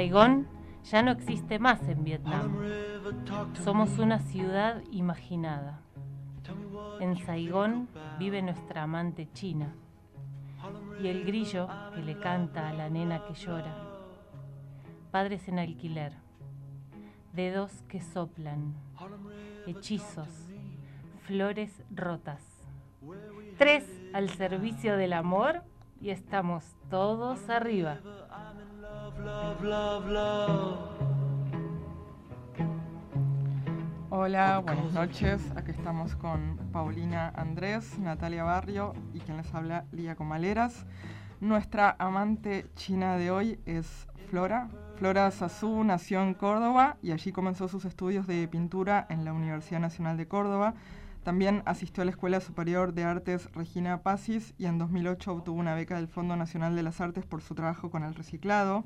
Saigón ya no existe más en Vietnam. Somos una ciudad imaginada. En Saigón vive nuestra amante china y el grillo que le canta a la nena que llora. Padres en alquiler, dedos que soplan, hechizos, flores rotas. Tres al servicio del amor y estamos todos arriba. Hola, buenas noches. Aquí estamos con Paulina Andrés, Natalia Barrio y quien les habla Lía Comaleras. Nuestra amante china de hoy es Flora. Flora Sazú nació en Córdoba y allí comenzó sus estudios de pintura en la Universidad Nacional de Córdoba. También asistió a la Escuela Superior de Artes Regina Pacis y en 2008 obtuvo una beca del Fondo Nacional de las Artes por su trabajo con el reciclado.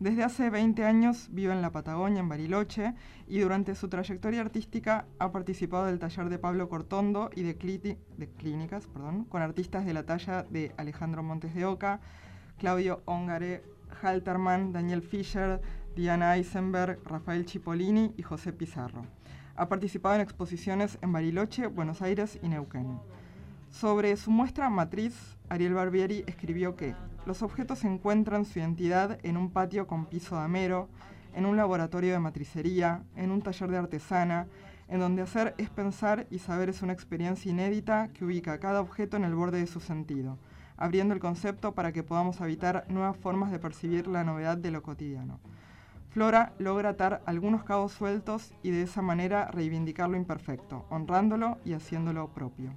Desde hace 20 años vive en la Patagonia, en Bariloche, y durante su trayectoria artística ha participado del taller de Pablo Cortondo y de, de clínicas con artistas de la talla de Alejandro Montes de Oca, Claudio Ongare, Halterman, Daniel Fischer, Diana Eisenberg, Rafael Cipollini y José Pizarro. Ha participado en exposiciones en Bariloche, Buenos Aires y Neuquén. Sobre su muestra matriz, Ariel Barbieri escribió que los objetos encuentran su identidad en un patio con piso de amero, en un laboratorio de matricería, en un taller de artesana, en donde hacer es pensar y saber es una experiencia inédita que ubica cada objeto en el borde de su sentido, abriendo el concepto para que podamos habitar nuevas formas de percibir la novedad de lo cotidiano. Flora logra atar algunos cabos sueltos y de esa manera reivindicar lo imperfecto, honrándolo y haciéndolo propio.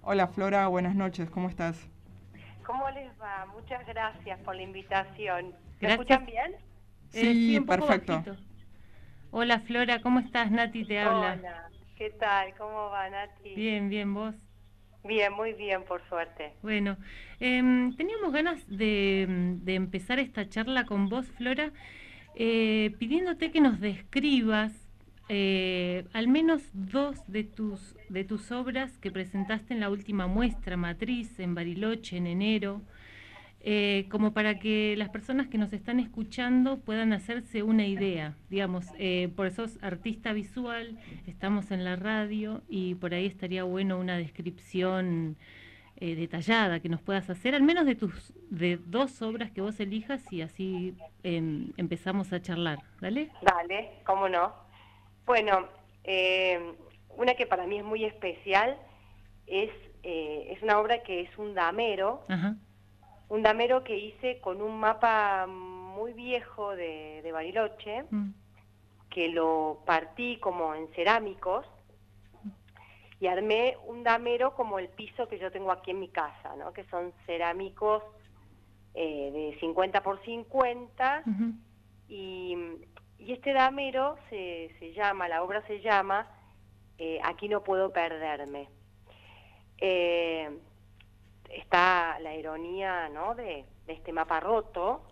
Hola Flora, buenas noches, ¿cómo estás? ¿Cómo les va? Muchas gracias por la invitación. ¿Me escuchan bien? Sí, eh, perfecto. Hola Flora, ¿cómo estás? Nati te habla. Hola, ¿qué tal? ¿Cómo va Nati? Bien, bien, ¿vos? Bien, muy bien, por suerte. Bueno, em, teníamos ganas de, de, empezar esta charla con vos, Flora, eh, pidiéndote que nos describas eh, al menos dos de tus, de tus obras que presentaste en la última muestra matriz en Bariloche en enero, eh, como para que las personas que nos están escuchando puedan hacerse una idea. Digamos, eh, por eso es artista visual, estamos en la radio y por ahí estaría bueno una descripción detallada que nos puedas hacer, al menos de tus de dos obras que vos elijas y así em, empezamos a charlar. ¿Dale? Dale, cómo no. Bueno, eh, una que para mí es muy especial es, eh, es una obra que es un damero, un damero que hice con un mapa muy viejo de, Bariloche, mm. que lo partí como en cerámicos y armé un damero como el piso que yo tengo aquí en mi casa, ¿no? que son cerámicos eh, de 50 por 50 y y este damero se, se llama, la obra se llama eh, Aquí no puedo perderme. Eh, está la ironía ¿no? de, este mapa roto,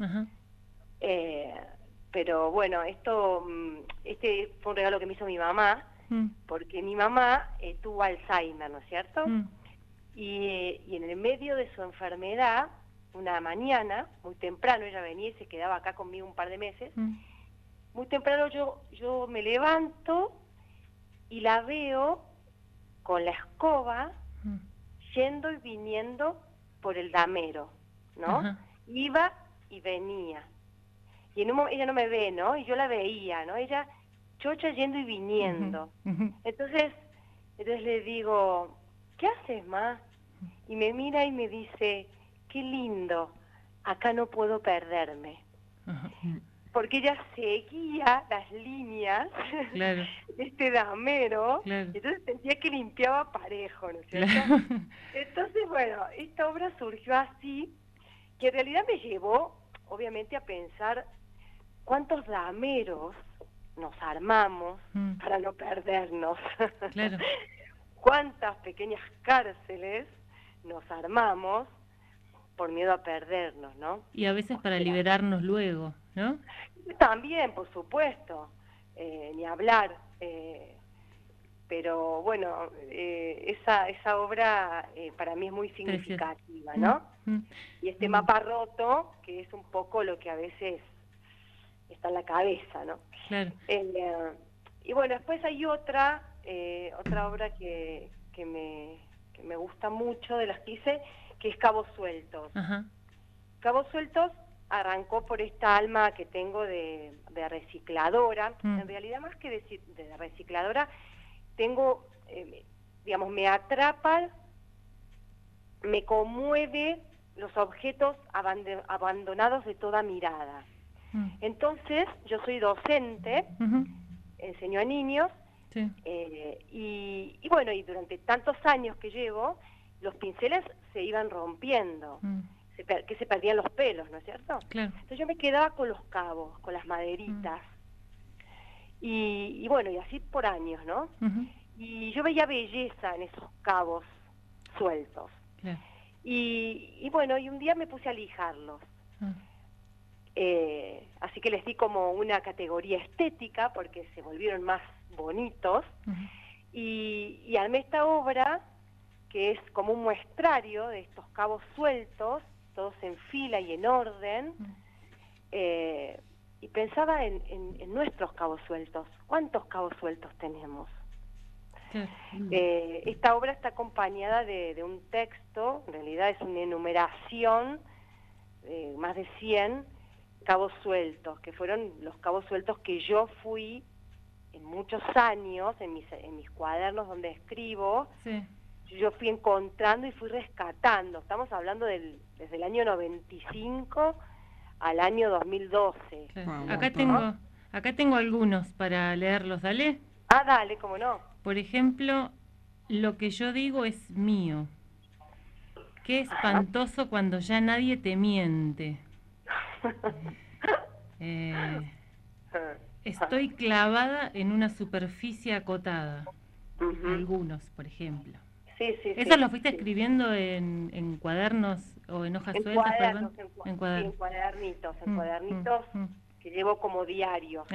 eh, pero bueno, esto mm, este fue un regalo que me hizo mi mamá, mm. porque mi mamá tuvo Alzheimer, ¿no es cierto? Mm. Y, y en el medio de su enfermedad, una mañana, muy temprano, ella venía y se quedaba acá conmigo un par de meses, muy temprano yo, yo me levanto y la veo con la escoba yendo y viniendo por el damero, ¿no? Iba y venía. Y en un ella no me ve, ¿no? Y yo la veía, ¿no? Ella chocha yendo y viniendo. Entonces, entonces le digo, ¿qué haces, ma? Y me mira y me dice, qué lindo, acá no puedo perderme porque ella seguía las líneas de este damero, entonces sentía que limpiaba parejo, ¿no es cierto? Entonces, bueno, esta obra surgió así, que en realidad me llevó, obviamente, a pensar cuántos dameros nos armamos mm. para no perdernos. Cuántas pequeñas cárceles nos armamos por miedo a perdernos, ¿no? Y a veces para liberarnos luego, ¿no? También, por supuesto, eh, ni hablar. Eh, pero bueno, eh, esa, esa obra para mí es muy significativa, ¿no? Mm, mm. Y este mapa roto, que es un poco lo que a veces está en la cabeza, ¿no? Claro. Eh, y bueno, después hay otra, eh, otra obra que, que, me, que me gusta mucho de las que hice, que es Cabos Sueltos. Cabos Sueltos arrancó por esta alma que tengo de, recicladora. Mm. En realidad, más que de, recicladora, tengo, eh, digamos, me atrapa, me conmueve los objetos abandonados de toda mirada. Mm. Entonces, yo soy docente, enseño a niños, eh, y, bueno, y durante tantos años que llevo, los pinceles se iban rompiendo. Mm que se perdían los pelos, ¿no es cierto? Entonces yo me quedaba con los cabos, con las maderitas. Mm. Y, bueno, y así por años, ¿no? Y yo veía belleza en esos cabos sueltos. Y, bueno, y un día me puse a lijarlos. Ah. Eh, así que les di como una categoría estética porque se volvieron más bonitos. y, y armé esta obra que es como un muestrario de estos cabos sueltos todos en fila y en orden, mm. eh, y pensaba en, nuestros cabos sueltos. ¿Cuántos cabos sueltos tenemos? Eh, esta obra está acompañada de, un texto, en realidad es una enumeración, de más de 100 cabos sueltos, que fueron los cabos sueltos que yo fui en muchos años, en mis, en mis cuadernos donde escribo, sí yo fui encontrando y fui rescatando. Estamos hablando del, desde el año 95 al año 2012. Acá tengo acá tengo algunos para leerlos, dale. Ah, dale, cómo no. Por ejemplo, lo que yo digo es mío. Qué espantoso cuando ya nadie te miente. Eh, estoy clavada en una superficie acotada. Algunos, por ejemplo. Sí, sí, ¿Eso lo fuiste escribiendo en, en, cuadernos o en hojas sueltas? Cuadernos, en, cuadernos, en, cuadernitos, en mm, cuadernitos mm, mm. que llevo como diario.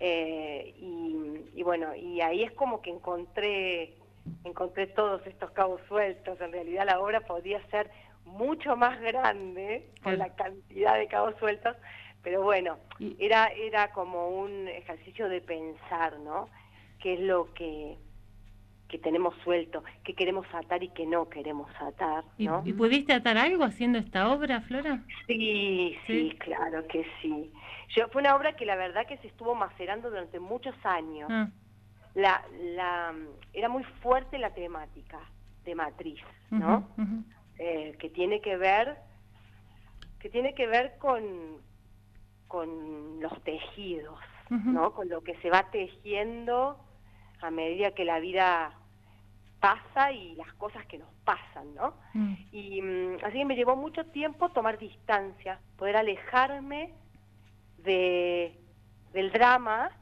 Eh, y, bueno, y ahí es como que encontré, encontré todos estos cabos sueltos. En realidad la obra podía ser mucho más grande con la cantidad de cabos sueltos, pero bueno, era, era como un ejercicio de pensar, ¿no? ¿Qué es lo que que tenemos suelto, que queremos atar y que no queremos atar. ¿no? ¿Y, pudiste atar algo haciendo esta obra, Flora? Sí, sí, claro que sí. Yo, fue una obra que la verdad que se estuvo macerando durante muchos años. Ah. La, la, era muy fuerte la temática de matriz, ¿no? Eh, que tiene que ver que tiene que ver con, con los tejidos, ¿no? Con lo que se va tejiendo a medida que la vida pasa y las cosas que nos pasan, ¿no? Mm. Y mm, así que me llevó mucho tiempo tomar distancia, poder alejarme de, del drama,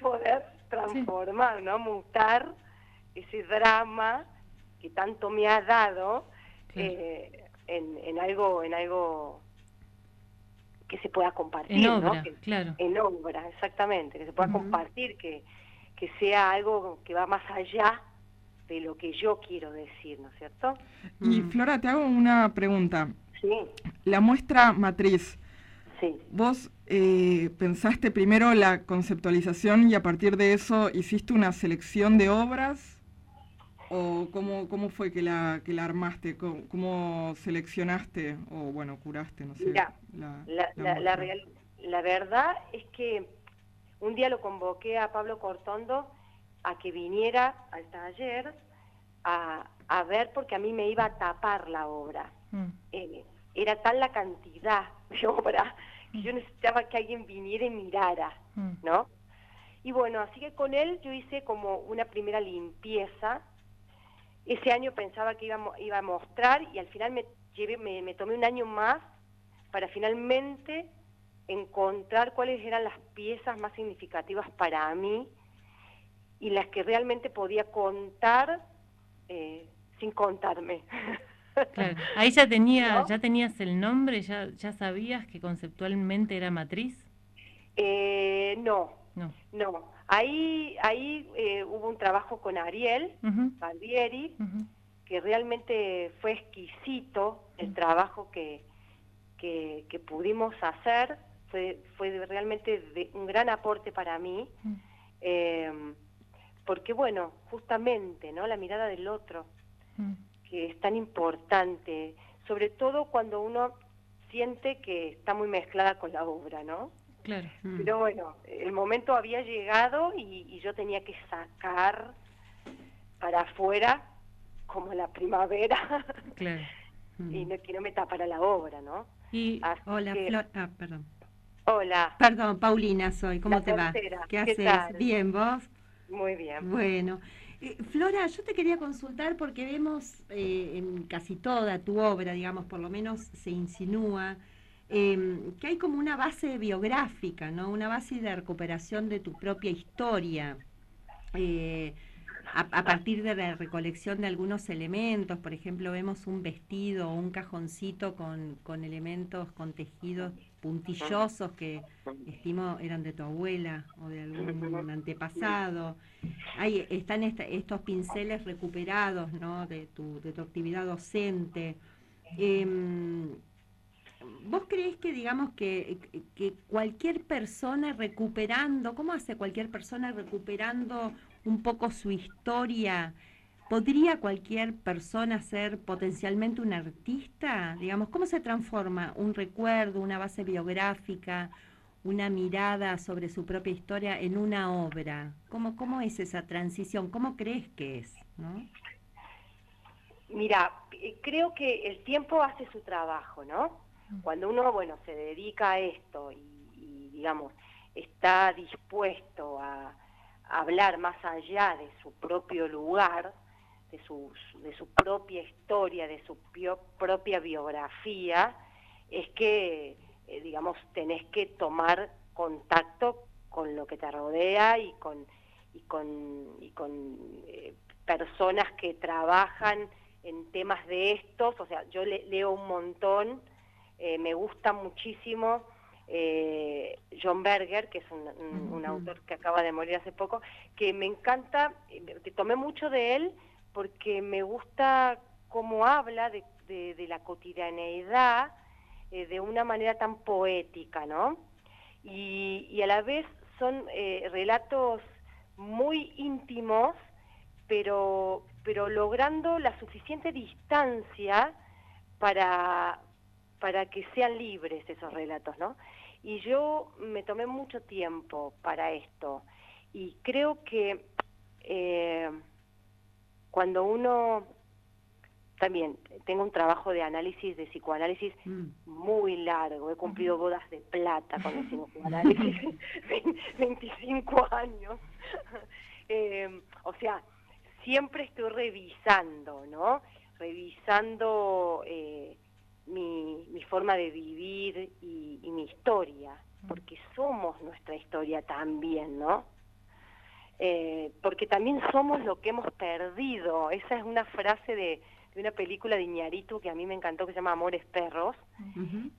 poder transformar, ¿no? Mutar ese drama que tanto me ha dado eh, en, en, algo, en algo que se pueda compartir, en obra, Claro. En obra, exactamente, que se pueda compartir, que, que sea algo que va más allá de lo que yo quiero decir, ¿no es cierto? Y mm. Flora, te hago una pregunta. Sí. La muestra matriz. Sí. ¿Vos eh, pensaste primero la conceptualización y a partir de eso hiciste una selección de obras? ¿O cómo, cómo fue que la, que la armaste? ¿Cómo, seleccionaste o, bueno, curaste, no sé? la, la, la, la verdad es que un día lo convoqué a Pablo Cortondo a que viniera al taller a, a ver porque a mí me iba a tapar la obra. Mm. Eh, era tal la cantidad de obra que yo mm. necesitaba que alguien viniera y mirara, mm. ¿no? Y bueno, así que con él yo hice como una primera limpieza. Ese año pensaba que iba, iba a mostrar y al final me, llevé, me, me tomé un año más para finalmente encontrar cuáles eran las piezas más significativas para mí y las que realmente podía contar eh, sin contarme. Ahí ya tenía, ya tenías el nombre, ya, ya sabías que conceptualmente era matriz. Eh, no, no, no. Ahí, ahí eh, hubo un trabajo con Ariel Valdieri, que realmente fue exquisito el trabajo que, que, que pudimos hacer. Fue, fue realmente de un gran aporte para mí, mm. Porque bueno, justamente, ¿no? La mirada del otro, mm. que es tan importante, sobre todo cuando uno siente que está muy mezclada con la obra, ¿no? Claro. Mm. Pero bueno, el momento había llegado y, yo tenía que sacar para afuera como la primavera. Claro. y no, que no me tapara la obra, ¿no? Y, hola, Flor, ah, perdón. Hola. Perdón, Paulina soy, ¿cómo te va? ¿Qué, haces? Bien, ¿vos? Muy bien. Bueno. Eh, Flora, yo te quería consultar porque vemos eh, en casi toda tu obra, digamos, por lo menos se insinúa, em, que hay como una base biográfica, ¿no? Una base de recuperación de tu propia historia. Eh, a, partir de la recolección de algunos elementos, por ejemplo, vemos un vestido o un cajoncito con, con elementos, con tejidos puntillosos que estimo eran de tu abuela o de algún antepasado. Hay, están estos pinceles recuperados ¿no? de, tu, de tu actividad docente. Em, ¿Vos crees que, digamos, que, que, cualquier persona recuperando, ¿cómo hace cualquier persona recuperando un poco su historia? ¿Podría cualquier persona ser potencialmente un artista? Digamos, ¿cómo se transforma un recuerdo, una base biográfica, una mirada sobre su propia historia en una obra? ¿Cómo, cómo es esa transición? ¿Cómo crees que es? ¿no? Mira, eh, creo que el tiempo hace su trabajo, ¿no? Mm. Cuando uno, bueno, se dedica a esto y digamos, está dispuesto a hablar más allá de su propio lugar, de su, de su propia historia, de su propia biografía, es que, eh, digamos, tenés que tomar contacto con lo que te rodea y con, y con, y con eh, personas que trabajan en temas de estos, o sea, yo leo un montón, eh, me gusta muchísimo eh, John Berger, que es un, autor que acaba de morir hace poco, que me encanta, que tomé mucho de él porque me gusta cómo habla de, la cotidianeidad eh, de una manera tan poética, ¿no? Y, a la vez son eh, relatos muy íntimos, pero, pero logrando la suficiente distancia para, para que sean libres esos relatos, ¿no? Y yo me tomé mucho tiempo para esto y creo que eh, cuando uno también tengo un trabajo de análisis, de psicoanálisis mm. muy largo, he cumplido bodas de plata con el psicoanálisis, 25 años, eh, o sea, siempre estoy revisando, ¿no? Revisando eh, mi, mi forma de vivir y, mi historia, porque somos nuestra historia también, ¿no? Eh, porque también somos lo que hemos perdido. Esa es una frase de, de una película de Iñárritu que a mí me encantó, que se llama Amores Perros,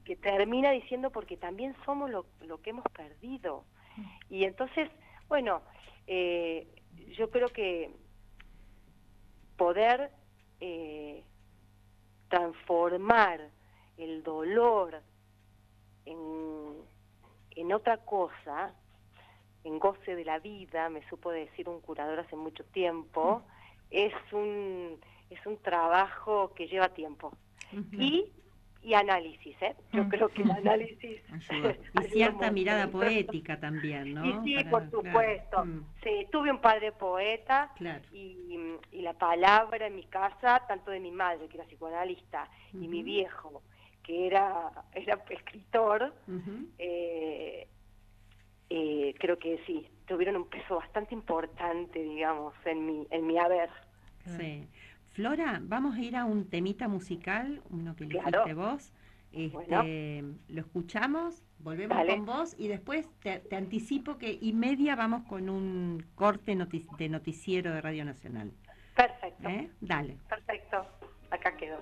que termina diciendo porque también somos lo, lo que hemos perdido. Y entonces, bueno, eh, yo creo que poder eh, transformar el dolor en, en otra cosa, en goce de la vida, me supo decir un curador hace mucho tiempo, es un, es un trabajo que lleva tiempo. Y y análisis, ¿eh? Yo creo que el análisis... y cierta mirada poética también, ¿no? Y sí, por supuesto. Mm. Sí, tuve un padre poeta y, y, la palabra en mi casa, tanto de mi madre, que era psicoanalista, y mi viejo, que era, era escritor, eh, eh, creo que sí, tuvieron un peso bastante importante, digamos, en mi, en mi haber. Sí. Flora, vamos a ir a un temita musical, uno que elegiste vos. Este, Lo escuchamos, volvemos con vos y después te, anticipo que y media vamos con un corte de noticiero de Radio Nacional. Perfecto. ¿Eh? Dale. Perfecto. Acá quedó.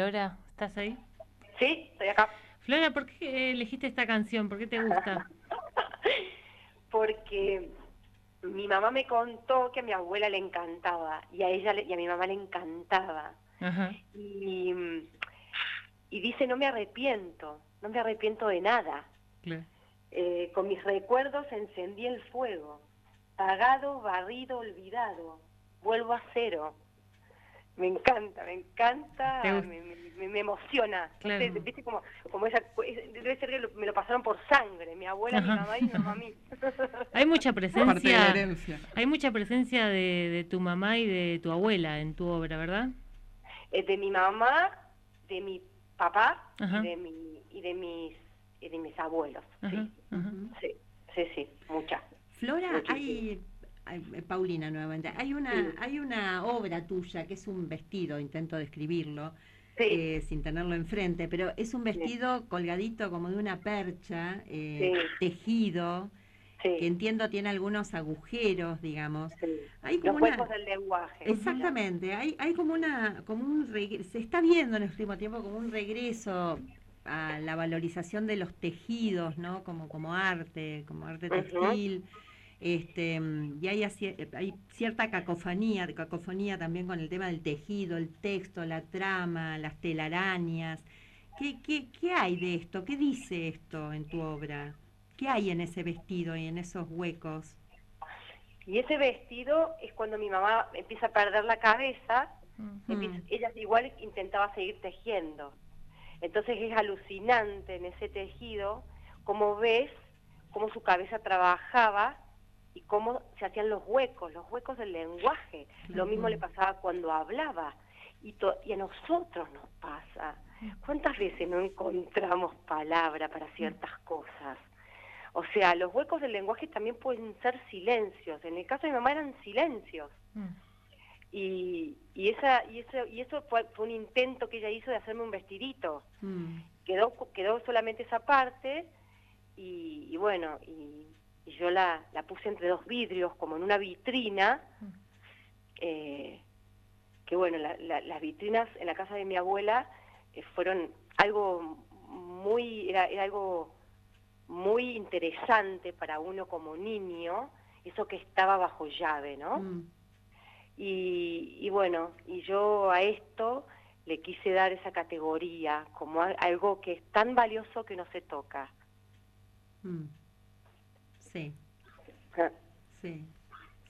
Flora, ¿estás ahí? Sí, estoy acá. Flora, ¿por qué elegiste esta canción? ¿Por qué te gusta? Porque mi mamá me contó que a mi abuela le encantaba y a ella le- y a mi mamá le encantaba. Ajá. Y, y dice, no me arrepiento, no me arrepiento de nada. Claro. Eh, con mis recuerdos encendí el fuego, pagado, barrido, olvidado, vuelvo a cero. Me encanta, me encanta, me, me- me emociona. Claro. sé, ¿viste? Como, como esa, es- debe ser que lo- me lo pasaron por sangre, mi abuela, mi mamá y mi mamá a mí. Hay mucha Parte de la presencia. herencia. Hay mucha presencia de, de tu mamá y de tu abuela en tu obra, ¿verdad? Eh, de mi mamá, de mi papá Ajá. de, mi, y de mis y de mis abuelos. Ajá, Sí, ajá. sí, sí, sí, mucha. Flora, Muchísimo. hay, Paulina nuevamente, hay una, Sí. hay una obra tuya que es un vestido, intento describirlo, Sí, eh, sin tenerlo enfrente, pero es un vestido colgadito como de una percha, eh, tejido, que entiendo tiene algunos agujeros, digamos. Hay Los como una... huecos del lenguaje. Exactamente, hay, hay como una, como un se está viendo en el último tiempo como un regreso a la valorización de los tejidos, ¿no? Como, como arte, como arte textil. Este, y hay, así- hay cierta cacofonía, cacofonía también con el tema del tejido, el texto, la trama, las telarañas. ¿Qué, qué, qué hay de esto? ¿Qué dice esto en tu obra? ¿Qué hay en ese vestido y en esos huecos? Y ese vestido es cuando mi mamá empieza a perder la cabeza, empieza- ella igual intentaba seguir tejiendo. Entonces es alucinante en ese tejido cómo ves cómo su cabeza trabajaba y cómo se hacían los huecos, los huecos del lenguaje. Lo mismo le pasaba cuando hablaba. Y, to- y a nosotros nos pasa. ¿Cuántas veces no encontramos palabra para ciertas cosas? O sea, los huecos del lenguaje también pueden ser silencios. En el caso de mi mamá eran silencios. Mm. Y, y, esa, y, eso, y eso fue, fue un intento que ella hizo de hacerme un vestidito. Mm. Quedó, quedó solamente esa parte y, y bueno, y, y yo la, la puse entre dos vidrios, como en una vitrina. eh, que bueno, la- la- las vitrinas en la casa de mi abuela eh, fueron algo muy, era, era algo muy interesante para uno como niño, eso que estaba bajo llave, ¿no? Mm. Y, y bueno, y yo a esto le quise dar esa categoría como a- algo que es tan valioso que no se toca. Mm. Sí, sí,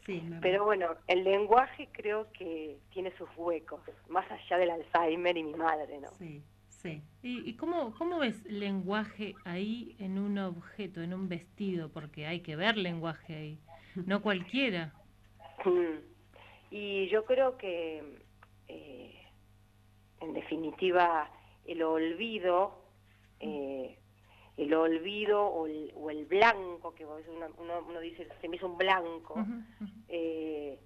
sí. me- Pero bueno, el lenguaje creo que tiene sus huecos, más allá del Alzheimer y mi madre, ¿no? Sí, sí. ¿Y, y cómo, cómo ves lenguaje ahí en un objeto, en un vestido? Porque hay que ver lenguaje ahí, no cualquiera. Mm. Y yo creo que, eh, en definitiva, el olvido, eh, el olvido o el, o el blanco, que a veces uno, uno, uno dice, se me hizo un blanco, eh,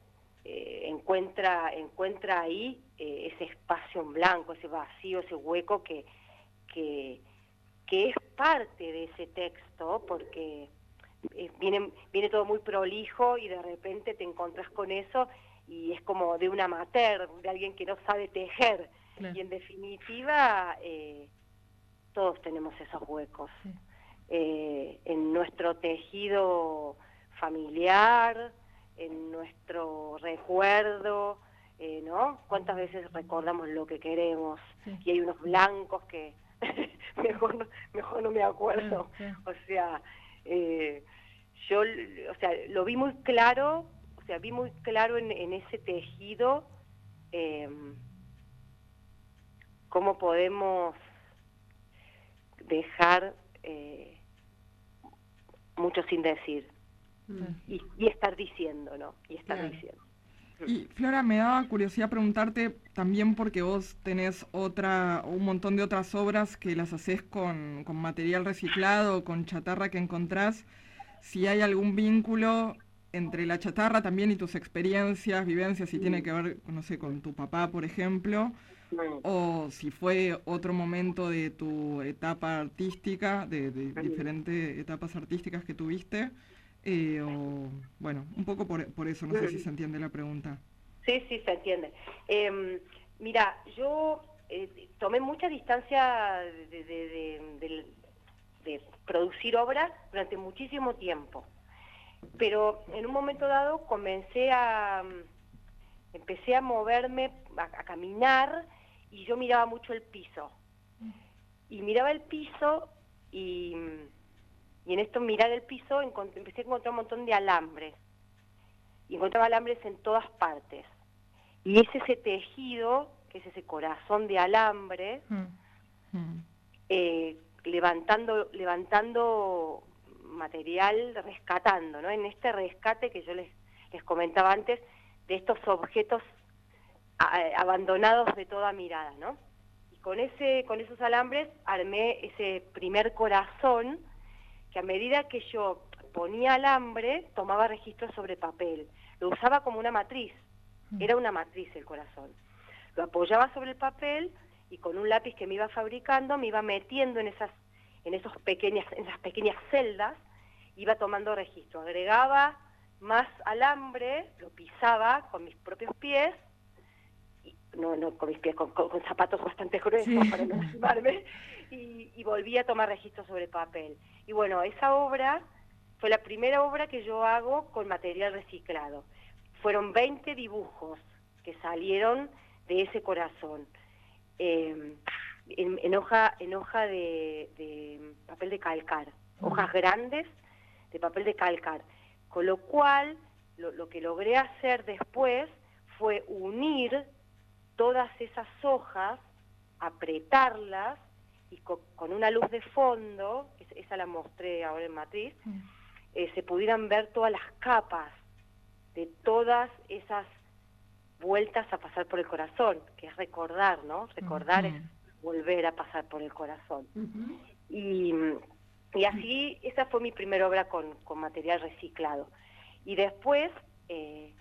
eh, encuentra, encuentra ahí eh, ese espacio en blanco, ese vacío, ese hueco que, que, que es parte de ese texto, porque eh, viene, viene todo muy prolijo y de repente te encontrás con eso y es como de una amateur, de alguien que no sabe tejer. Y en definitiva, eh, todos tenemos esos huecos. Eh, en nuestro tejido familiar, en nuestro recuerdo, eh, ¿no? ¿Cuántas veces recordamos lo que queremos? Y hay unos blancos que mejor, no, mejor no me acuerdo. O sea, eh, yo, o sea, lo vi muy claro, o sea, vi muy claro en, en ese tejido eh, cómo podemos dejar eh, mucho sin decir mm. y, estar diciendo, ¿no? Y estar diciendo. Y Flora, me daba curiosidad preguntarte también porque vos tenés otra, un montón de otras obras que las haces con, con material reciclado, con chatarra que encontrás, si hay algún vínculo entre la chatarra también y tus experiencias, vivencias, si tiene que ver, no sé, con tu papá, por ejemplo, o si fue otro momento de tu etapa artística, de, diferentes etapas artísticas que tuviste, eh, o bueno, un poco por, por eso, no sé si se entiende la pregunta. Sí, sí, se entiende. Em, mira, yo eh, tomé mucha distancia de, de producir obras durante muchísimo tiempo, pero en un momento dado comencé a empecé a moverme, a caminar y yo miraba mucho el piso. Y miraba el piso y, en esto mirar el piso empecé a encontrar un montón de alambres. Y encontraba alambres en todas partes. Y es ese tejido, que es ese corazón de alambre, mm. Mm. Eh, levantando, levantando material, rescatando, ¿no? En este rescate que yo les, les comentaba antes, de estos objetos abandonados de toda mirada, ¿no? Y con, ese, con esos alambres armé ese primer corazón que a medida que yo ponía alambre, tomaba registro sobre papel. Lo usaba como una matriz, mm. era una matriz el corazón. Lo apoyaba sobre el papel y con un lápiz que me iba fabricando me iba metiendo en esas, en esos pequeñas, en esas pequeñas celdas, iba tomando registro. Agregaba más alambre, lo pisaba con mis propios pies no, no con mis pies, con, zapatos bastante gruesos para no lastimarme, y, y, volví a tomar registro sobre papel. Y bueno, esa obra fue la primera obra que yo hago con material reciclado. Fueron 20 dibujos que salieron de ese corazón. Em, en, hoja, en hoja de, papel de calcar, hojas grandes de papel de calcar. Con lo cual, lo, lo que logré hacer después fue unir todas esas hojas, apretarlas y con, una luz de fondo, esa la mostré ahora en Matriz, eh, se pudieran ver todas las capas de todas esas vueltas a pasar por el corazón, que es recordar, ¿no? Recordar es volver a pasar por el corazón. y, y, así, esa fue mi primera obra con, con material reciclado. Y después, eh,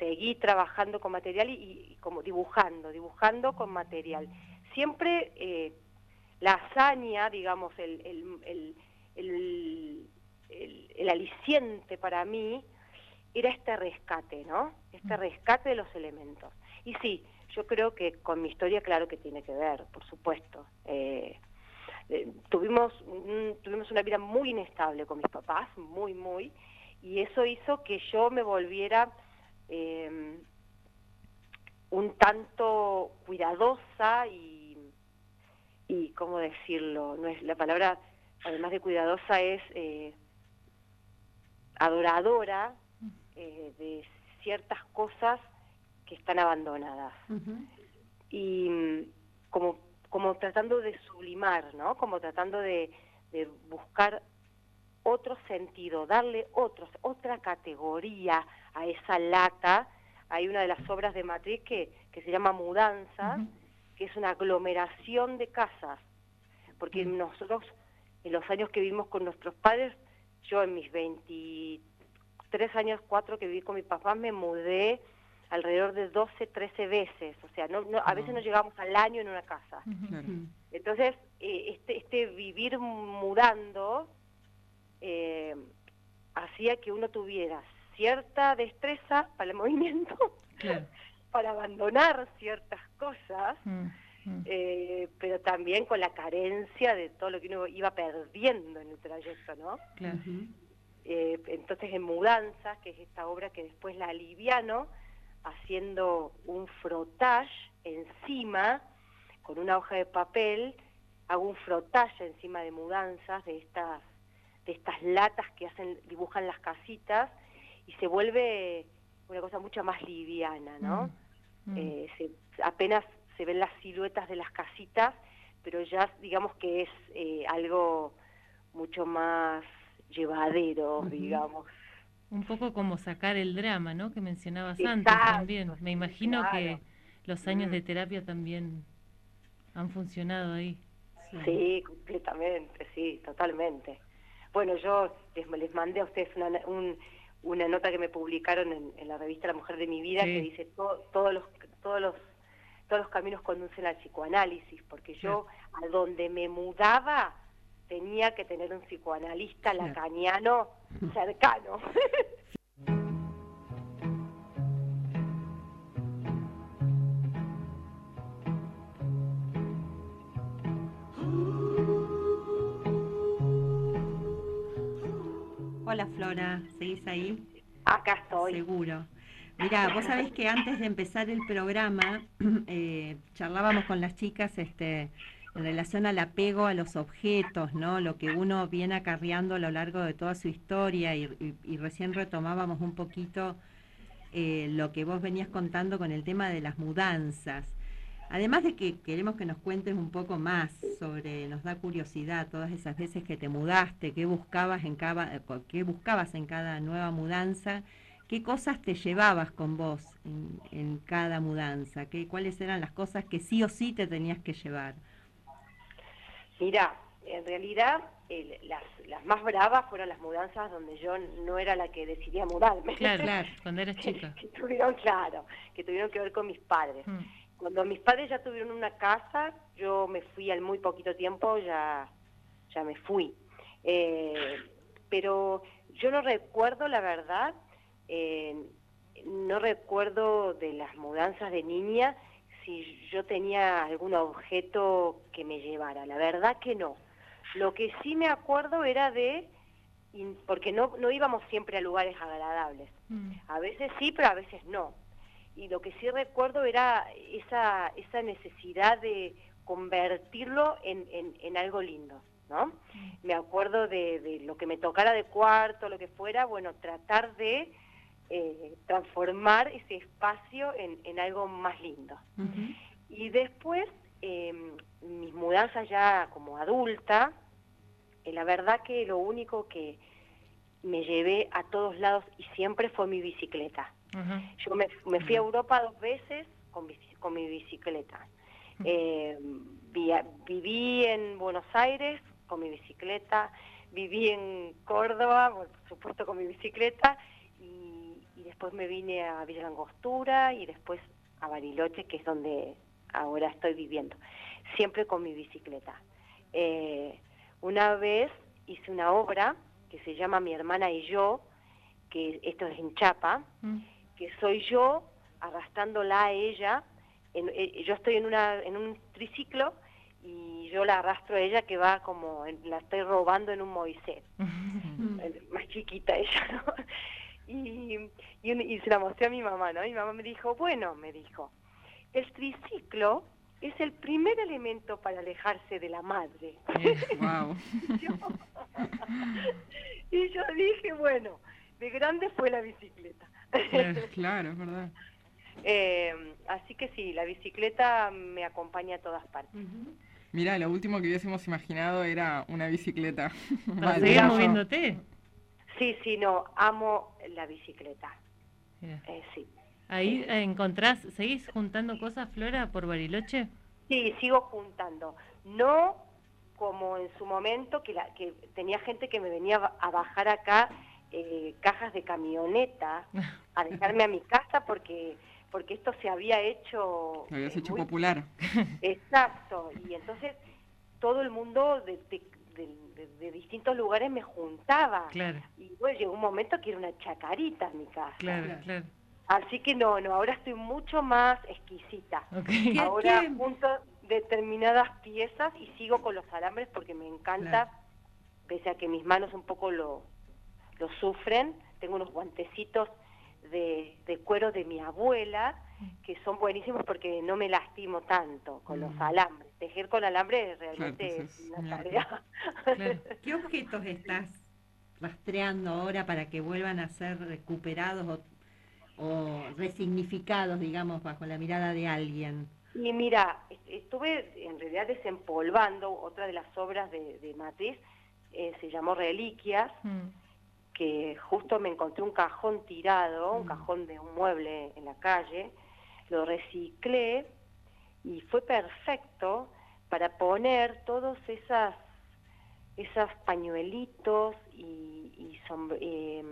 seguí trabajando con material y, como dibujando, dibujando con material. Siempre eh, la hazaña, digamos, el, el, el, el, aliciente para mí era este rescate, ¿no? Este rescate de los elementos. Y sí, yo creo que con mi historia, claro que tiene que ver, por supuesto. Eh, eh, tuvimos, tuvimos una vida muy inestable con mis papás, muy, muy, y eso hizo que yo me volviera eh, un tanto cuidadosa y, y, ¿cómo decirlo? No es La palabra, además de cuidadosa, es eh, adoradora eh, de ciertas cosas que están abandonadas. Y mm, como, como tratando de sublimar, ¿no? Como tratando de, de buscar otro sentido, darle otros, otra categoría a esa lata. Hay una de las obras de Matriz que, que se llama Mudanza, que es una aglomeración de casas, porque nosotros, en los años que vivimos con nuestros padres, yo en mis 23 años, 4 que viví con mi papá, me mudé alrededor de 12, 13 veces, o sea, no, a veces no llegamos al año en una casa. Entonces, eh, este, este vivir mudando eh, hacía que uno tuviera cierta destreza para el movimiento, para abandonar ciertas cosas, mm. mm. eh, pero también con la carencia de todo lo que uno iba perdiendo en el trayecto, ¿no? Claro. Eh, entonces en Mudanzas, que es esta obra que después la aliviano, haciendo un frotage encima, con una hoja de papel, hago un frotage encima de Mudanzas, de estas, de estas latas que hacen, dibujan las casitas, y se vuelve una cosa mucho más liviana, ¿no? Mm, mm. Eh, apenas se ven las siluetas de las casitas, pero ya digamos que es eh, algo mucho más llevadero, digamos. Un poco como sacar el drama, ¿no? Que mencionabas antes también. Me imagino que los años mm. de terapia también han funcionado ahí. Sí. completamente, sí, totalmente. Bueno, yo les, les mandé a ustedes una, una nota que me publicaron en, la revista La Mujer de mi Vida que dice todos los todos los todos los caminos conducen al psicoanálisis, porque yo a donde me mudaba tenía que tener un psicoanalista lacaniano cercano. Hola Flora, ¿seguís ahí? Acá estoy. Seguro. Mira, vos sabés que antes de empezar el programa eh, charlábamos con las chicas este, en relación al apego a los objetos, ¿no? Lo que uno viene acarreando a lo largo de toda su historia y, recién retomábamos un poquito eh, lo que vos venías contando con el tema de las mudanzas. Además de que queremos que nos cuentes un poco más sobre, nos da curiosidad todas esas veces que te mudaste, qué buscabas en cada, qué buscabas en cada nueva mudanza, qué cosas te llevabas con vos en, cada mudanza, ¿Qué, cuáles eran las cosas que sí o sí te tenías que llevar. Mira, en realidad las, las más bravas fueron las mudanzas donde yo no era la que decidía mudarme. Claro, claro, cuando eras chica. que tuvieron, claro, que tuvieron que ver con mis padres. Mm. Cuando mis padres ya tuvieron una casa, yo me fui al muy poquito tiempo, ya, ya me fui. Eh, pero yo no recuerdo, la verdad, eh, no recuerdo de las mudanzas de niña si yo tenía algún objeto que me llevara. La verdad que no. Lo que sí me acuerdo era de, porque no, no íbamos siempre a lugares agradables. Mm. A veces sí, pero a veces no. Y lo que sí recuerdo era esa, esa necesidad de convertirlo en, en, algo lindo. ¿no? Mm. Me acuerdo de, de, lo que me tocara de cuarto, lo que fuera, bueno, tratar de eh, transformar ese espacio en, algo más lindo. Y después, em, mis mudanzas ya como adulta, eh, la verdad que lo único que me llevé a todos lados y siempre fue mi bicicleta. Yo me, fui a Europa dos veces con, con mi bicicleta. Em, viví en Buenos Aires con mi bicicleta, viví en Córdoba, por supuesto con mi bicicleta, después me vine a Villa Langostura y después a Bariloche, que es donde ahora estoy viviendo, siempre con mi bicicleta. Eh, una vez hice una obra que se llama Mi hermana y yo, que esto es en Chapa, mm. Que soy yo arrastrándola a ella. Eh, yo estoy en, una, en un triciclo y yo la arrastro a ella que va como, la estoy robando en un Moisés, más chiquita ella, ¿no? y, y, se la mostré a mi mamá, ¿no? Y mi mamá me dijo, bueno, me dijo, el triciclo es el primer elemento para alejarse de la madre. wow. y yo dije, bueno, de grande fue la bicicleta. claro, es verdad. Eh, así que sí, la bicicleta me acompaña a todas partes. Mira, lo último que hubiésemos imaginado era una bicicleta. ¿Para seguir moviéndote? Sí, sí, no, amo la bicicleta. Eh, sí. Ahí encontrás, ¿seguís juntando cosas, Flora, por Bariloche? Sí, sigo juntando. No como en su momento, que, la, que tenía gente que me venía a bajar acá eh, cajas de camioneta, a dejarme a mi casa porque porque esto se había hecho... Se había hecho popular. Exacto, y entonces todo el mundo de, de, distintos lugares me juntaba. Y bueno, llegó un momento que era una chacarita en mi casa. Así que no, no, ahora estoy mucho más exquisita. Ahora junto determinadas piezas y sigo con los alambres porque me encanta, pese a que mis manos un poco lo, lo sufren, tengo unos guantecitos de, de cuero de mi abuela que son buenísimos porque no me lastimo tanto con los mm. alambres. Tejer con alambre realmente pues es una tarea. ¿Qué objetos estás rastreando ahora para que vuelvan a ser recuperados o, o resignificados, digamos, bajo la mirada de alguien? Y mira, estuve en realidad desempolvando otra de las obras de, de Matriz, eh, se llamó Reliquias, mm. Que justo me encontré un cajón tirado, un mm. cajón de un mueble en la calle, lo reciclé y fue perfecto para poner todos esas esos pañuelitos y, y eh,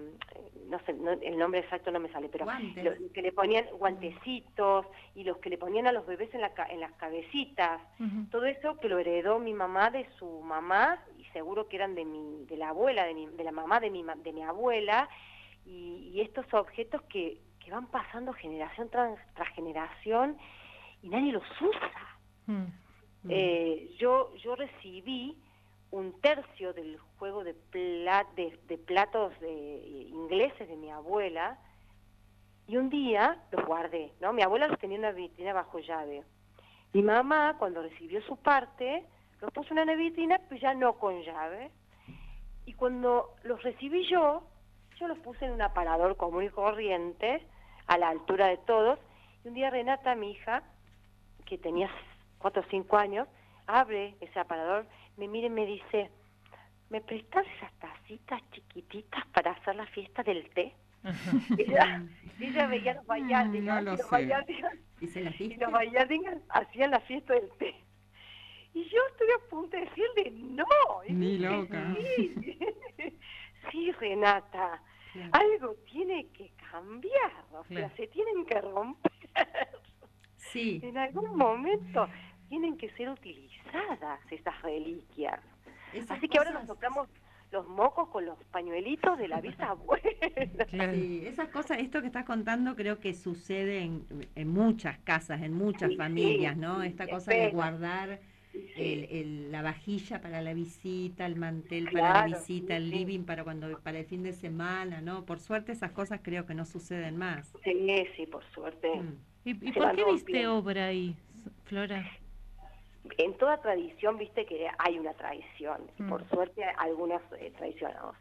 no sé, el nombre exacto no me sale, pero que le ponían guantecitos y los que le ponían a los bebés en, la, en las cabecitas, todo eso que lo heredó mi mamá de su mamá seguro que eran de mi, de la abuela, de, mi, de la mamá de mi, de mi abuela y, y estos objetos que, que van pasando generación tras, tras generación y nadie los usa. Mm. Eh, yo, yo recibí un tercio del juego de, de, platos de, ingleses de mi abuela y un día los guardé, ¿no? Mi abuela los tenía en una vitrina bajo llave. Mi mamá, cuando recibió su parte, los puso en una vitrina, pero ya no con llave. Y cuando los recibí yo, yo los puse en un aparador común y corriente, a la altura de todos. Y un día Renata, mi hija, que tenía cuatro o cinco años, abre ese aparador me mire y me dice, ¿me prestas esas tacitas chiquititas para hacer la fiesta del té? ella, ella, veía los Bayardigans, no y los Bayardigans, ¿Y, los Bayardigans hacían la fiesta del té. Y yo estoy a punto de decirle, no. Ni loca. Sí, sí Renata, algo tiene que cambiar, o sea, se tienen que romper. Sí. En algún momento tienen que ser utilizadas esas reliquias. Así que ahora nos tocamos los mocos con los pañuelitos de la bisabuela. Sí, esas cosas, esto que estás contando creo que sucede en, en muchas casas, en muchas familias, ¿no? Esta cosa de guardar el, la vajilla para la visita, el mantel para la visita, el living para cuando para el fin de semana, ¿no? Por suerte esas cosas creo que no suceden más. Sí, sí, por suerte. Mm. ¿Y, por qué viste obra ahí, Flora? en toda tradición, viste que hay una tradición, y por mm. suerte algunas eh, traicionamos.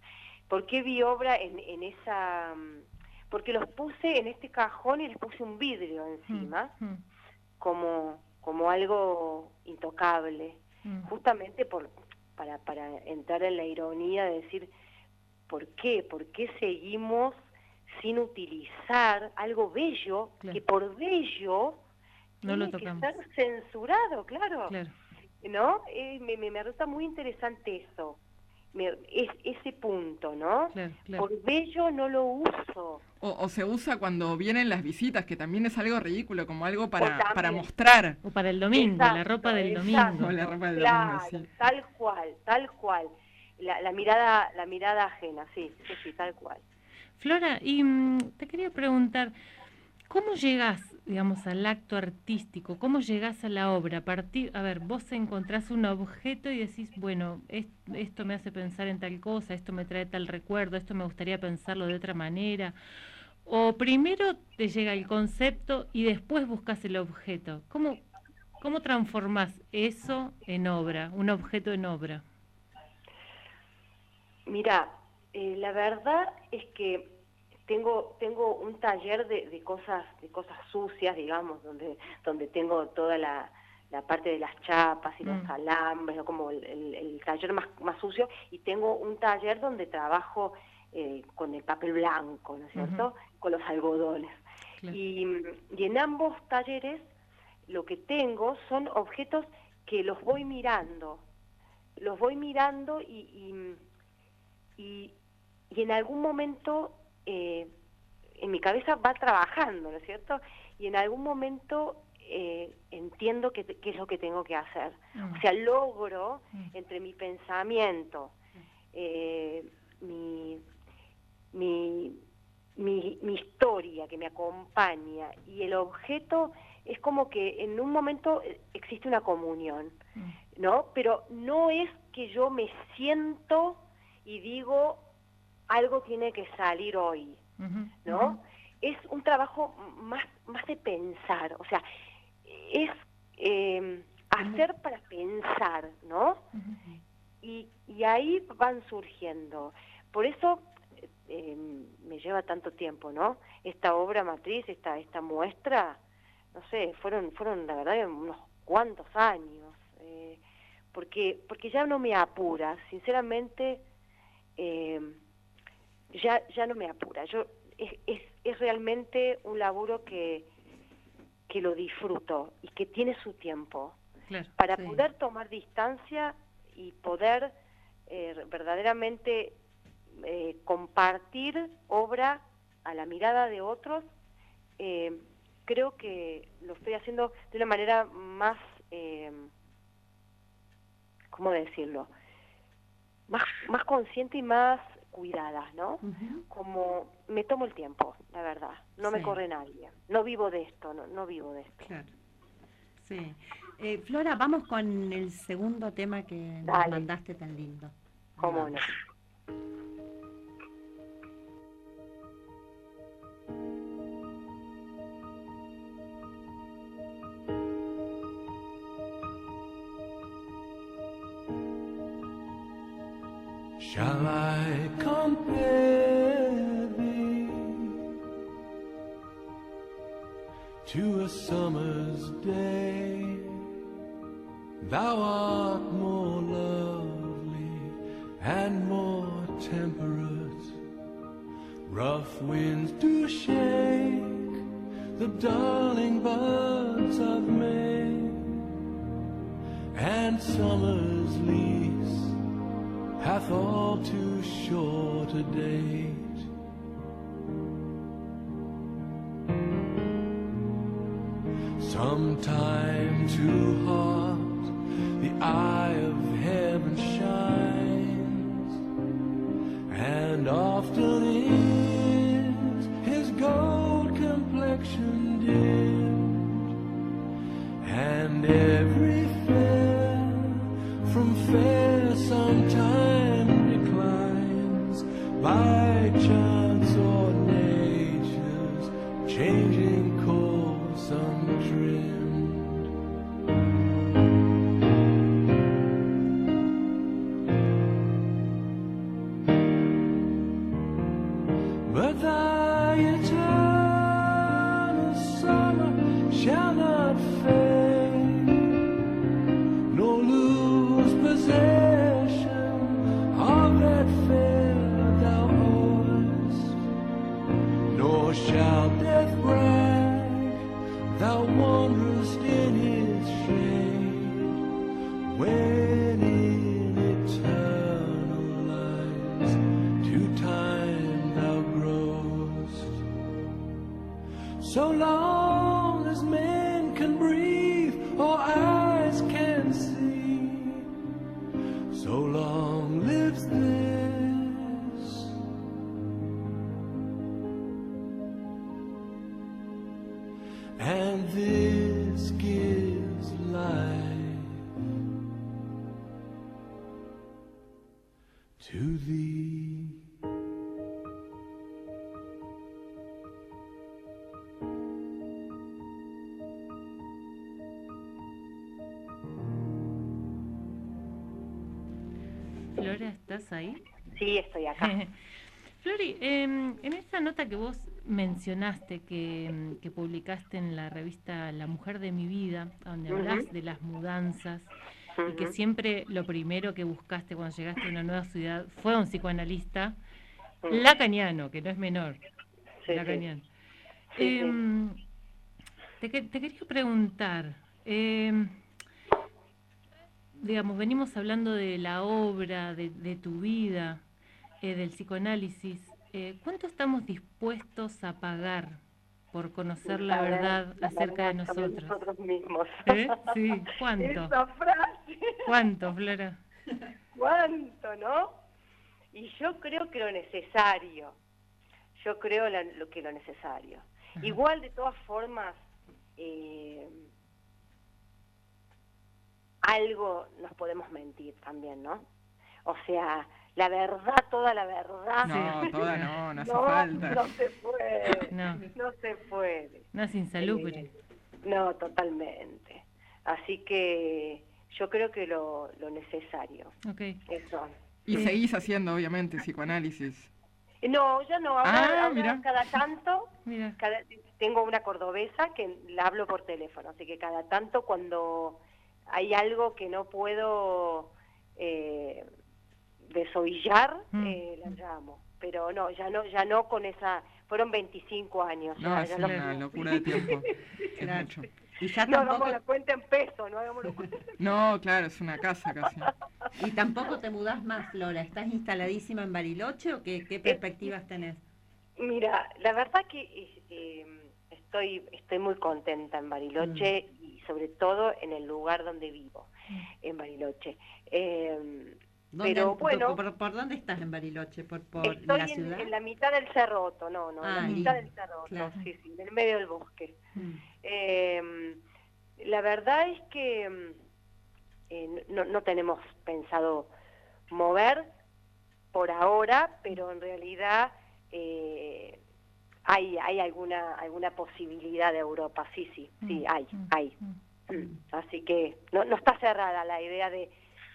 ¿Por qué vi obra en, en, esa...? Mm, porque los puse en este cajón y les puse un vidrio encima, mm, como, como algo intocable, justamente por, para, para entrar en la ironía de decir, ¿por qué? ¿Por qué seguimos sin utilizar algo bello que por bello no lo tocamos. que estar censurado, claro. ¿No? Eh, me, me, resulta muy interesante eso. es, ese punto, ¿no? Por bello no lo uso. O, se usa cuando vienen las visitas, que también es algo ridículo, como algo para, para mostrar. O para el domingo, la ropa del domingo. la ropa del domingo, sí. Tal cual, tal cual. La, la, mirada la mirada ajena, sí, sí, sí, tal cual. Flora, y mm, te quería preguntar, ¿cómo llegas digamos, al acto artístico? ¿Cómo llegás a la obra? A, a ver, vos encontrás un objeto y decís, bueno, esto me hace pensar en tal cosa, esto me trae tal recuerdo, esto me gustaría pensarlo de otra manera. O primero te llega el concepto y después buscas el objeto. ¿Cómo, cómo transformás eso en obra, un objeto en obra? Mira, eh, la verdad es que tengo tengo un taller de, de, cosas de cosas sucias digamos donde donde tengo toda la, la parte de las chapas y los mm. alambres como el, el, taller más más sucio y tengo un taller donde trabajo eh, con el papel blanco no es cierto con los algodones. Y, y en ambos talleres lo que tengo son objetos que los voy mirando. Los voy mirando y, y, y, y en algún momento eh, en mi cabeza va trabajando, ¿no es cierto? Y en algún momento eh, entiendo qué, es lo que tengo que hacer. Mm. O sea, logro mm. entre mi pensamiento, eh, mi, mi, mi, historia que me acompaña y el objeto, es como que en un momento existe una comunión, Mm. ¿no? Pero no es que yo me siento y digo, algo tiene que salir hoy, ¿no? Es un trabajo más, más de pensar, o sea, es eh, hacer para pensar, ¿no? Y, y ahí van surgiendo. Por eso eh, me lleva tanto tiempo, ¿no? Esta obra matriz, esta, esta muestra, no sé, fueron, fueron la verdad unos cuantos años, eh, porque, porque ya no me apura, sinceramente, eh, ya, ya no me apura. Yo, es, es, es realmente un laburo que, que lo disfruto y que tiene su tiempo Claro. para Sí. poder tomar distancia y poder eh, verdaderamente eh, compartir obra a la mirada de otros, eh, creo que lo estoy haciendo de una manera más, eh, ¿cómo decirlo? Más, más consciente y más cuidada, ¿no? Como me tomo el tiempo, la verdad, no me corre nadie, no vivo de esto, no, no vivo de esto. Claro. Sí. Eh, Flora, vamos con el segundo tema que nos mandaste tan lindo. ¿Cómo no? Thou art more lovely and more temperate. Rough winds do shake the darling buds of May, and summer's lease hath all too short a date. Sometime too hot, I esa nota que vos mencionaste, que, em, que publicaste en la revista La Mujer de mi Vida, donde hablas de las mudanzas, y que siempre lo primero que buscaste cuando llegaste a una nueva ciudad fue un psicoanalista, Mm. lacaniano, que no es menor, Sí, lacaniano. Sí. Em, te, que- te quería preguntar, em, digamos, venimos hablando de la obra, de, de tu vida, eh, del psicoanálisis. Eh, ¿Cuánto estamos dispuestos a pagar por conocer la verdad acerca de nosotros? nosotros mismos. ¿Eh? Sí, ¿cuánto? Esa frase. ¿Cuánto, Flora? ¿Cuánto, no? Y yo creo que lo necesario. Yo creo la- lo que lo necesario. Igual, de todas formas, eh, algo nos podemos mentir también, ¿no? O sea, la verdad, toda la verdad. No, toda no, no hace falta. No se puede. No. No, se puede. No es insalubre. Eh, no, totalmente. Así que yo creo que lo, lo necesario. Ok. Eso. Y seguís haciendo, obviamente, psicoanálisis. No, ya no. Ahora, Ah, ahora mira. cada tanto, Mira. cada- tengo una cordobesa que la hablo por teléfono, así que cada tanto cuando hay algo que no puedo eh, desovillar, Mm. eh, la llamo. Pero no, ya no, ya no con esa. Fueron 25 años. No, ya, es ya una lo- locura de tiempo. Es Claro. mucho. Y ya No, tampoco, hagamos la cuenta en pesos, no hagamos la cuenta. No, claro, es una casa casi. y tampoco te mudás más, Flora. ¿Estás instaladísima en Bariloche o qué, qué perspectivas tenés? Mira, la verdad que eh, eh, estoy estoy muy contenta en Bariloche Mm. y sobre todo en el lugar donde vivo, en Bariloche. Eh, ¿Dónde- Pero bueno. por, por dónde estás en Bariloche? ¿Por, por estoy la en, ciudad? en la mitad del cerroto, no, no, en Ah, la mitad lindo, del cerroto, claro. sí, sí, en el medio del bosque. Mm. Eh, la verdad es que mm, eh, no, no tenemos pensado mover por ahora, pero en realidad eh, hay hay alguna alguna posibilidad de Europa, sí, sí, sí, Mm, hay, hay. Así que no, no está cerrada la idea de,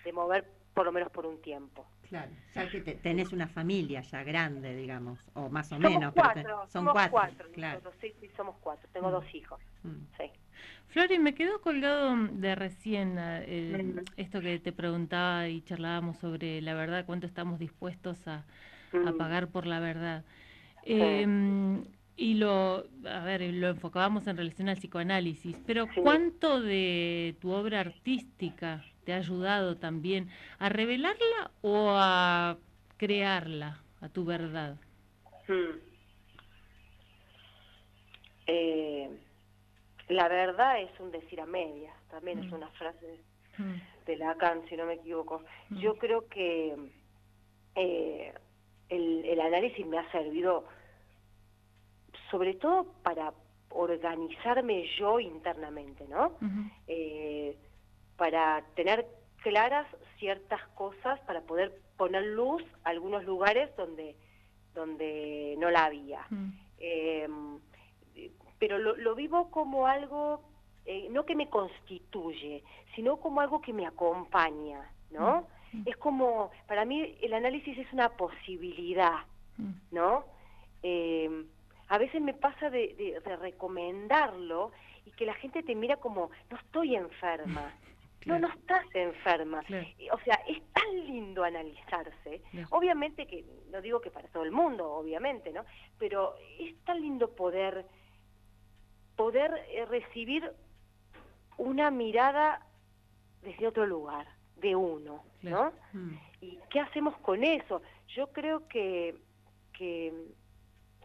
de mover por lo menos por un tiempo. Claro, ya que te- tenés una familia ya grande, digamos, o más o Somos menos. pero cuatro, son somos cuatro, cuatro, claro. nosotros, sí, sí, somos cuatro. Tengo Mm. dos hijos, Mm. sí. Flori, me quedó colgado de recién eh, Mm. esto que te preguntaba y charlábamos sobre la verdad, cuánto estamos dispuestos a, a Mm. pagar por la verdad. Eh, y lo, a ver, lo enfocábamos en relación al psicoanálisis, pero Sí. ¿cuánto de tu obra artística te ha ayudado también a revelarla o a crearla, a tu verdad? Mm. Eh, la verdad es un decir a medias, también es Mm. una frase Mm, de Lacan, si no me equivoco. Yo creo que eh, el, el análisis me ha servido sobre todo para organizarme yo internamente, ¿no? eh, para tener claras ciertas cosas, para poder poner luz a algunos lugares donde, donde no la había. mm, Eh, pero lo, lo vivo como algo, eh, no que me constituye, sino como algo que me acompaña, ¿no? Mm. Es como, para mí el análisis es una posibilidad, mm, ¿no? Eh, a veces me pasa de, de- de recomendarlo y que la gente te mira como, no estoy enferma. Claro. No, no estás enferma. Claro. O sea, es tan lindo analizarse. Claro. Obviamente que, no digo que para todo el mundo, obviamente, ¿no? Pero es tan lindo poder, poder eh, recibir una mirada desde otro lugar, de uno. ¿no? Mm. ¿Y qué hacemos con eso? Yo creo que, que,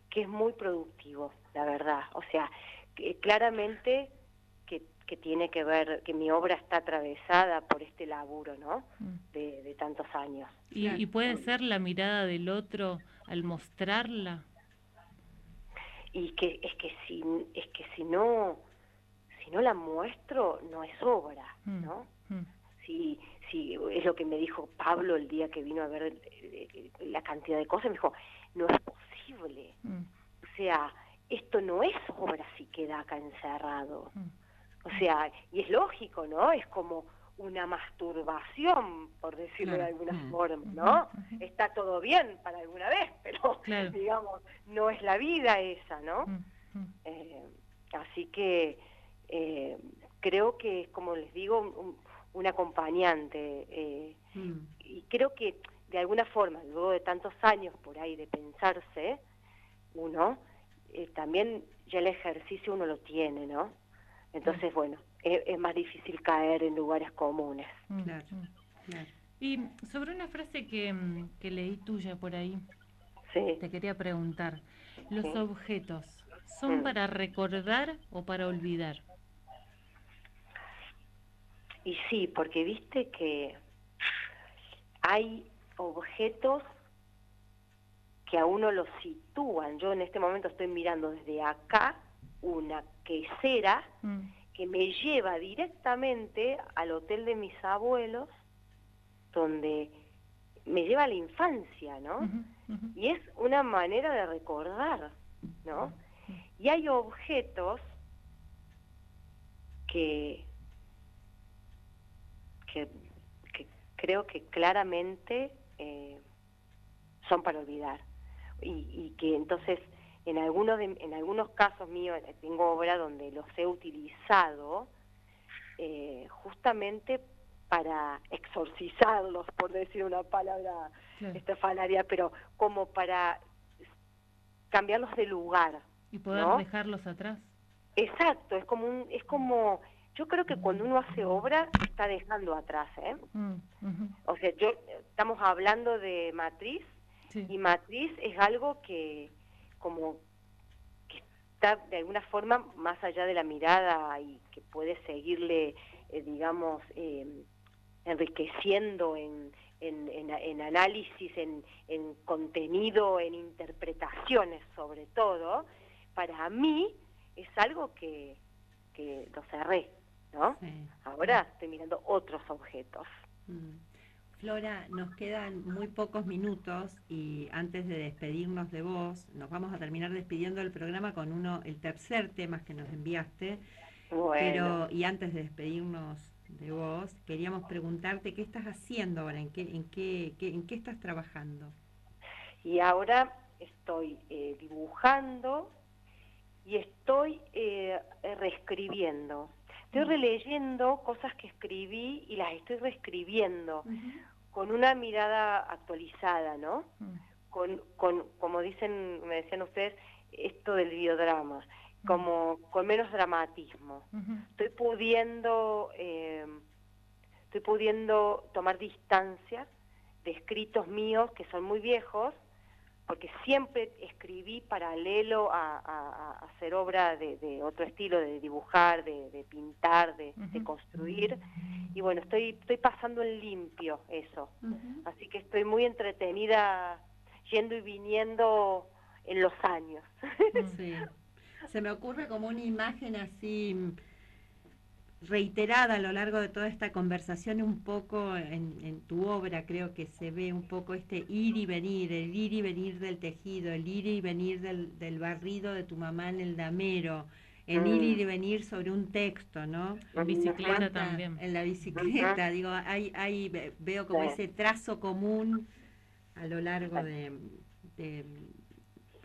que es muy productivo, la verdad. O sea, que claramente que, tiene que ver, que mi obra está atravesada por este laburo, ¿no? mm. De, de tantos años. Y, y puede ser la mirada del otro al mostrarla. Y que es que si, es que si no, si no la muestro, no es obra, Mm, ¿no? mm, si, si es lo que me dijo Pablo el día que vino a ver eh, la cantidad de cosas, me dijo, no es posible. mm, O sea, esto no es obra si queda acá encerrado. mm. O sea, y es lógico, ¿no? Es como una masturbación, por decirlo de alguna Mm. forma, ¿no? Está todo bien para alguna vez, pero, Claro. digamos, no es la vida esa, ¿no? Mm, mm. Eh, así que eh, creo que es, como les digo, un, un- acompañante. eh, y creo que de alguna forma, luego de tantos años por ahí de pensarse, uno, eh, también ya el ejercicio uno lo tiene, ¿no? Entonces, bueno, es, es más difícil caer en lugares comunes. Mm, Claro. mm. Claro. Y sobre una frase que, mm, que leí tuya por ahí, Sí. te quería preguntar, ¿los Sí. objetos son Mm. para recordar o para olvidar? Y sí, porque viste que hay objetos que a uno lo sitúan. Yo en este momento estoy mirando desde acá una quesera Mm. que me lleva directamente al hotel de mis abuelos, donde me lleva a la infancia, ¿no? Y es una manera de recordar, ¿no? Y hay objetos que, que, que creo que claramente eh, son para olvidar. Y, y que entonces, en algunos, de- en algunos casos míos, eh, tengo obra donde los he utilizado eh, justamente para exorcizarlos, por decir una palabra Claro. pero como para cambiarlos de lugar. Y poder ¿no? dejarlos atrás. Exacto, es como un, es como, yo creo que cuando uno hace obra está dejando atrás, ¿eh? Mm. O sea, yo estamos hablando de matriz Sí. y matriz es algo que como que está de alguna forma más allá de la mirada y que puede seguirle, eh, digamos, eh, enriqueciendo en, en, en- en análisis, en, en contenido, en interpretaciones sobre todo, para mí es algo que, que lo cerré, ¿no? Sí. Ahora estoy mirando otros objetos. Mm. Flora, nos quedan muy pocos minutos y antes de despedirnos de vos, nos vamos a terminar despidiendo del programa con uno, el tercer tema que nos enviaste. Bueno. Pero, y antes de despedirnos de vos, queríamos preguntarte qué estás haciendo ahora, en qué, en qué, qué- en qué estás trabajando. Y ahora estoy eh, dibujando y estoy eh, eh, reescribiendo. Estoy releyendo cosas que escribí y las estoy reescribiendo con una mirada actualizada, ¿no? Mm. Con, con, como dicen, me decían ustedes, esto del biodrama, como con menos dramatismo. Estoy pudiendo, eh, estoy pudiendo tomar distancia de escritos míos que son muy viejos, porque siempre escribí paralelo a, a- a hacer obra de, de otro estilo, de dibujar, de, de pintar, de, construir. Y bueno, estoy, estoy pasando en limpio eso. Así que estoy muy entretenida yendo y viniendo en los años. Sí. Se me ocurre como una imagen así reiterada a lo largo de toda esta conversación, un poco en, en tu obra creo que se ve un poco este ir y venir, el ir y venir del tejido, el ir y venir del, del barrido de tu mamá en el damero, el Mm. ir y venir sobre un texto, ¿no? En bicicleta Cuánta- también. En la bicicleta, digo, hay, hay, ve- veo como Sí. ese trazo común a lo largo de, de-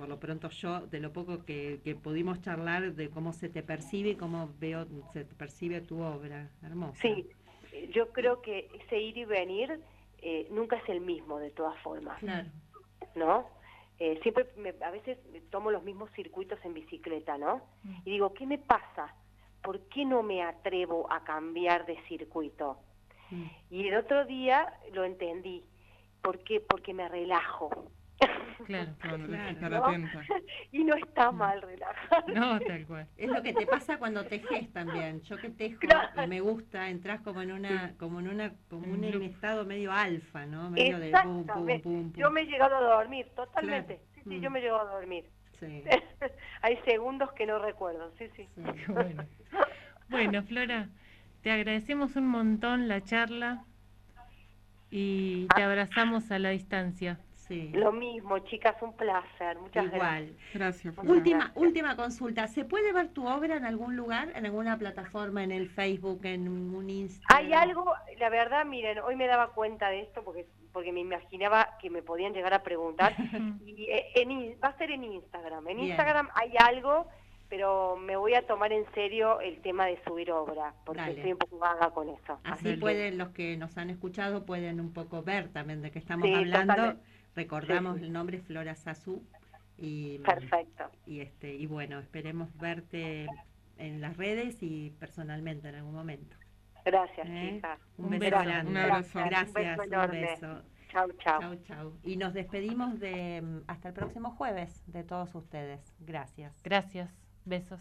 por lo pronto yo, de lo poco que, que pudimos charlar, de cómo se te percibe y cómo veo, se te percibe tu obra. Hermosa. Sí, yo creo que ese ir y venir eh, nunca es el mismo de todas formas, Claro. ¿no? Eh, siempre, me- a veces tomo los mismos circuitos en bicicleta, ¿no? Y digo, ¿qué me pasa? ¿Por qué no me atrevo a cambiar de circuito? Mm. Y el otro día lo entendí. ¿Por qué? Porque me relajo. Claro. Claro, Claro. estar ¿No? atenta. y no está mal relajar. No, tal cual. Es lo que te pasa cuando tejes también. Yo que tejo Claro. y me gusta, entras como en una, como en una, como un, Un estado medio alfa, ¿no? Medio de pum, pum, pum, pum. Yo me he llegado a dormir, totalmente. Claro. Sí, sí, Mm. yo me he llegado a dormir. Sí, Hay segundos que no recuerdo, sí, sí. sí. Qué bueno. Bueno, Flora, te agradecemos un montón la charla y te abrazamos a la distancia. Sí. Lo mismo, chicas, un placer. Muchas gracias. Igual. Gracias. Última, Gracias. última consulta. ¿Se puede ver tu obra en algún lugar, en alguna plataforma, en el Facebook, en un Instagram? Hay algo, la verdad, miren, hoy me daba cuenta de esto porque porque me imaginaba que me podían llegar a preguntar. y eh, en, va a ser en Instagram. En Bien. Instagram hay algo, pero me voy a tomar en serio el tema de subir obra, porque Dale. estoy un poco vaga con eso. Así pueden, los que nos han escuchado pueden un poco ver también de qué estamos Sí, hablando. totalmente. Recordamos Sí, el nombre Flora Sazú y, Perfecto. y este y bueno, esperemos verte en las redes y personalmente en algún momento. Gracias, ¿Eh? chicas. Un, Un beso beso. grande. Un abrazo. Gracias, Un un beso enorme. beso. Chau, chau. Chau, chau. Y nos despedimos de hasta el próximo jueves de todos ustedes. Gracias. Gracias. Besos.